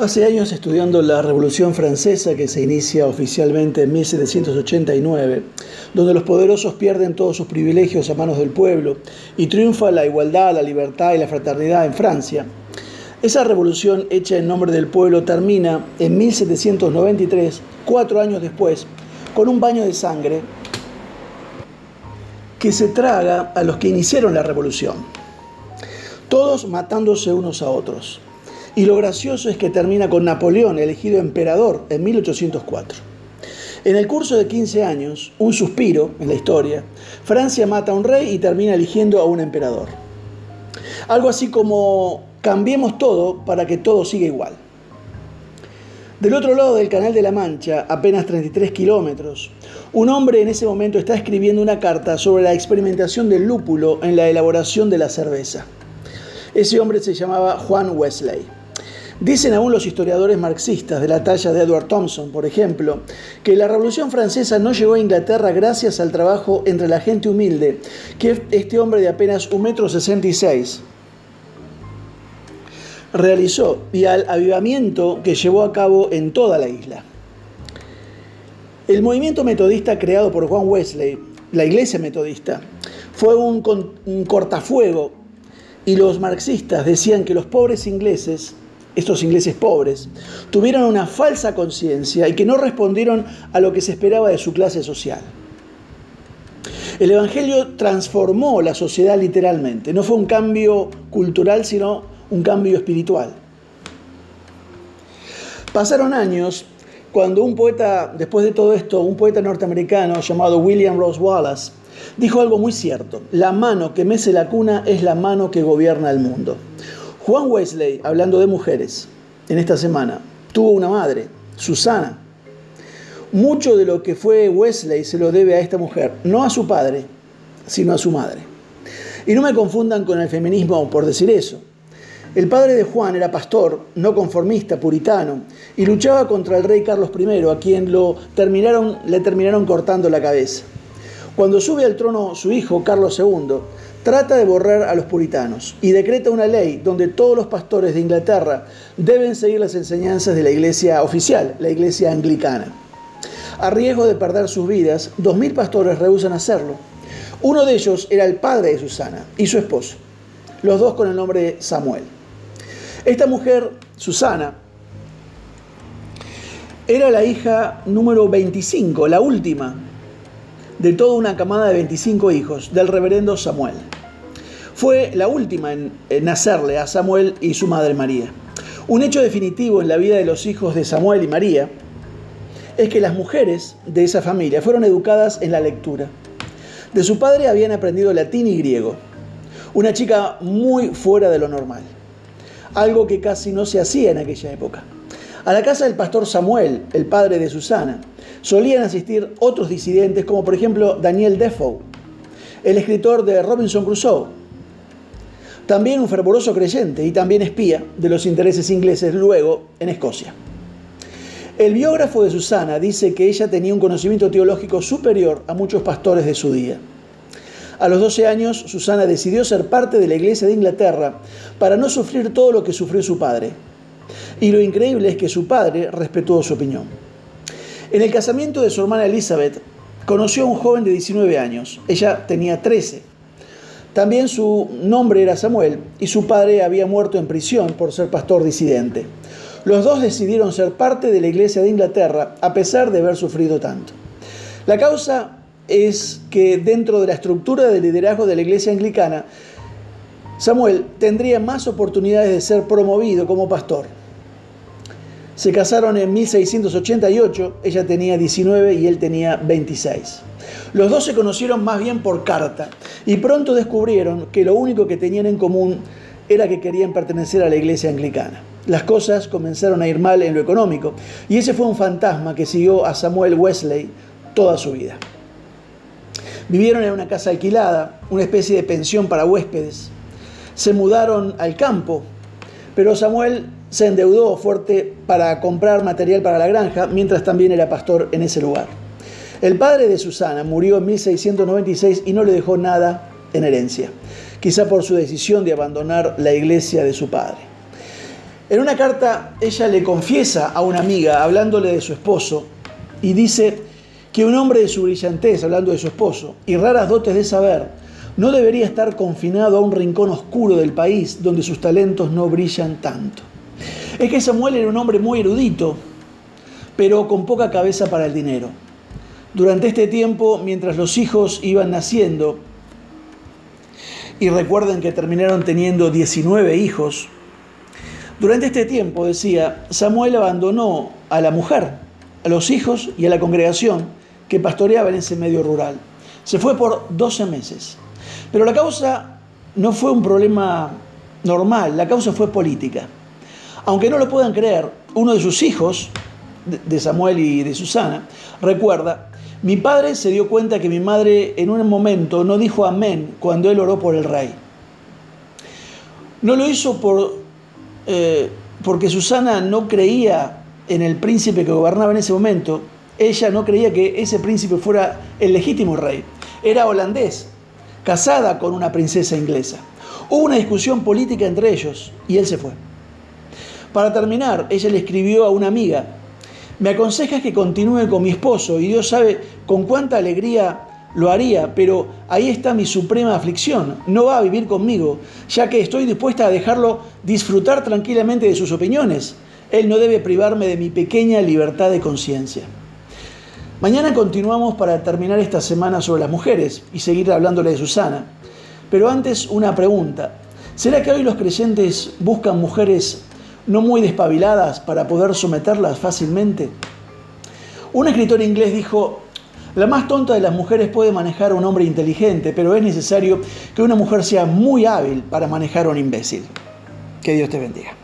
Hace años estudiando la Revolución Francesa que se inicia oficialmente en 1789, donde los poderosos pierden todos sus privilegios a manos del pueblo y triunfa la igualdad, la libertad y la fraternidad en Francia. Esa revolución hecha en nombre del pueblo termina en 1793, cuatro años después, con un baño de sangre que se traga a los que iniciaron la revolución, todos matándose unos a otros. Y lo gracioso es que termina con Napoleón, elegido emperador en 1804. En el curso de 15 años, un suspiro en la historia, Francia mata a un rey y termina eligiendo a un emperador. Algo así como cambiemos todo para que todo siga igual. Del otro lado del Canal de la Mancha, apenas 33 kilómetros, un hombre en ese momento está escribiendo una carta sobre la experimentación del lúpulo en la elaboración de la cerveza. Ese hombre se llamaba Juan Wesley. Dicen aún los historiadores marxistas de la talla de Edward Thompson, por ejemplo, que la Revolución Francesa no llegó a Inglaterra gracias al trabajo entre la gente humilde, que este hombre de apenas 1,66 m realizó y al avivamiento que llevó a cabo en toda la isla. El movimiento metodista creado por Juan Wesley, la iglesia metodista, fue un, un cortafuego y los marxistas decían que los pobres ingleses estos ingleses pobres, tuvieron una falsa conciencia y que no respondieron a lo que se esperaba de su clase social. El Evangelio transformó la sociedad literalmente, no fue un cambio cultural, sino un cambio espiritual. Pasaron años cuando un poeta, después de todo esto, un poeta norteamericano llamado William Rose Wallace, dijo algo muy cierto, la mano que mece la cuna es la mano que gobierna el mundo. Juan Wesley, hablando de mujeres, en esta semana, tuvo una madre, Susana. Mucho de lo que fue Wesley se lo debe a esta mujer, no a su padre, sino a su madre. Y no me confundan con el feminismo por decir eso. El padre de Juan era pastor, no conformista, puritano, y luchaba contra el rey Carlos I, a quien le terminaron cortando la cabeza. Cuando sube al trono su hijo, Carlos II, trata de borrar a los puritanos y decreta una ley donde todos los pastores de Inglaterra deben seguir las enseñanzas de la iglesia oficial, la iglesia anglicana. A riesgo de perder sus vidas, dos mil pastores rehusan hacerlo. Uno de ellos era el padre de Susana y su esposo, los dos con el nombre de Samuel. Esta mujer, Susana, era la hija número 25, la última de toda una camada de 25 hijos del reverendo Samuel. Fue la última en, nacerle a Samuel y su madre María. Un hecho definitivo en la vida de los hijos de Samuel y María es que las mujeres de esa familia fueron educadas en la lectura. De su padre habían aprendido latín y griego. Una chica muy fuera de lo normal. Algo que casi no se hacía en aquella época. A la casa del pastor Samuel, el padre de Susana, solían asistir otros disidentes como por ejemplo Daniel Defoe, el escritor de Robinson Crusoe, también un fervoroso creyente y también espía de los intereses ingleses luego en Escocia. El biógrafo de Susana dice que ella tenía un conocimiento teológico superior a muchos pastores de su día. A los 12 años, Susana decidió ser parte de la Iglesia de Inglaterra para no sufrir todo lo que sufrió su padre. Y lo increíble es que su padre respetó su opinión. En el casamiento de su hermana Elizabeth, conoció a un joven de 19 años. Ella tenía 13. También su nombre era Samuel y su padre había muerto en prisión por ser pastor disidente. Los dos decidieron ser parte de la Iglesia de Inglaterra a pesar de haber sufrido tanto. La causa es que dentro de la estructura de liderazgo de la Iglesia anglicana, Samuel tendría más oportunidades de ser promovido como pastor. Se casaron en 1688, ella tenía 19 y él tenía 26. Los dos se conocieron más bien por carta y pronto descubrieron que lo único que tenían en común era que querían pertenecer a la iglesia anglicana. Las cosas comenzaron a ir mal en lo económico y ese fue un fantasma que siguió a Samuel Wesley toda su vida. Vivieron en una casa alquilada, una especie de pensión para huéspedes. Se mudaron al campo, pero Samuel se endeudó fuerte para comprar material para la granja, mientras también era pastor en ese lugar. El padre de Susana murió en 1696 y no le dejó nada en herencia, quizá por su decisión de abandonar la iglesia de su padre. En una carta ella le confiesa a una amiga, hablándole de su esposo, y dice que un hombre de su brillantez, hablando de su esposo, y raras dotes de saber, no debería estar confinado a un rincón oscuro del país donde sus talentos no brillan tanto. Es que Samuel era un hombre muy erudito, pero con poca cabeza para el dinero. Durante este tiempo, mientras los hijos iban naciendo, y recuerden que terminaron teniendo 19 hijos, durante este tiempo, decía, Samuel abandonó a la mujer, a los hijos y a la congregación que pastoreaba en ese medio rural. Se fue por 12 meses. Pero la causa no fue un problema normal, la causa fue política. Aunque no lo puedan creer, uno de sus hijos, de Samuel y de Susana, recuerda, mi padre se dio cuenta que mi madre en un momento no dijo amén cuando él oró por el rey. No lo hizo por eh, porque Susana no creía en el príncipe que gobernaba en ese momento, ella no creía que ese príncipe fuera el legítimo rey. Era holandés, casada con una princesa inglesa. Hubo una discusión política entre ellos y él se fue. Para terminar, ella le escribió a una amiga, me aconsejas que continúe con mi esposo y Dios sabe con cuánta alegría lo haría, pero ahí está mi suprema aflicción. No va a vivir conmigo, ya que estoy dispuesta a dejarlo disfrutar tranquilamente de sus opiniones. Él no debe privarme de mi pequeña libertad de conciencia. Mañana continuamos para terminar esta semana sobre las mujeres y seguir hablándole de Susana. Pero antes una pregunta. ¿Será que hoy los creyentes buscan mujeres no muy despabiladas para poder someterlas fácilmente? Un escritor inglés dijo, la más tonta de las mujeres puede manejar a un hombre inteligente, pero es necesario que una mujer sea muy hábil para manejar a un imbécil. Que Dios te bendiga.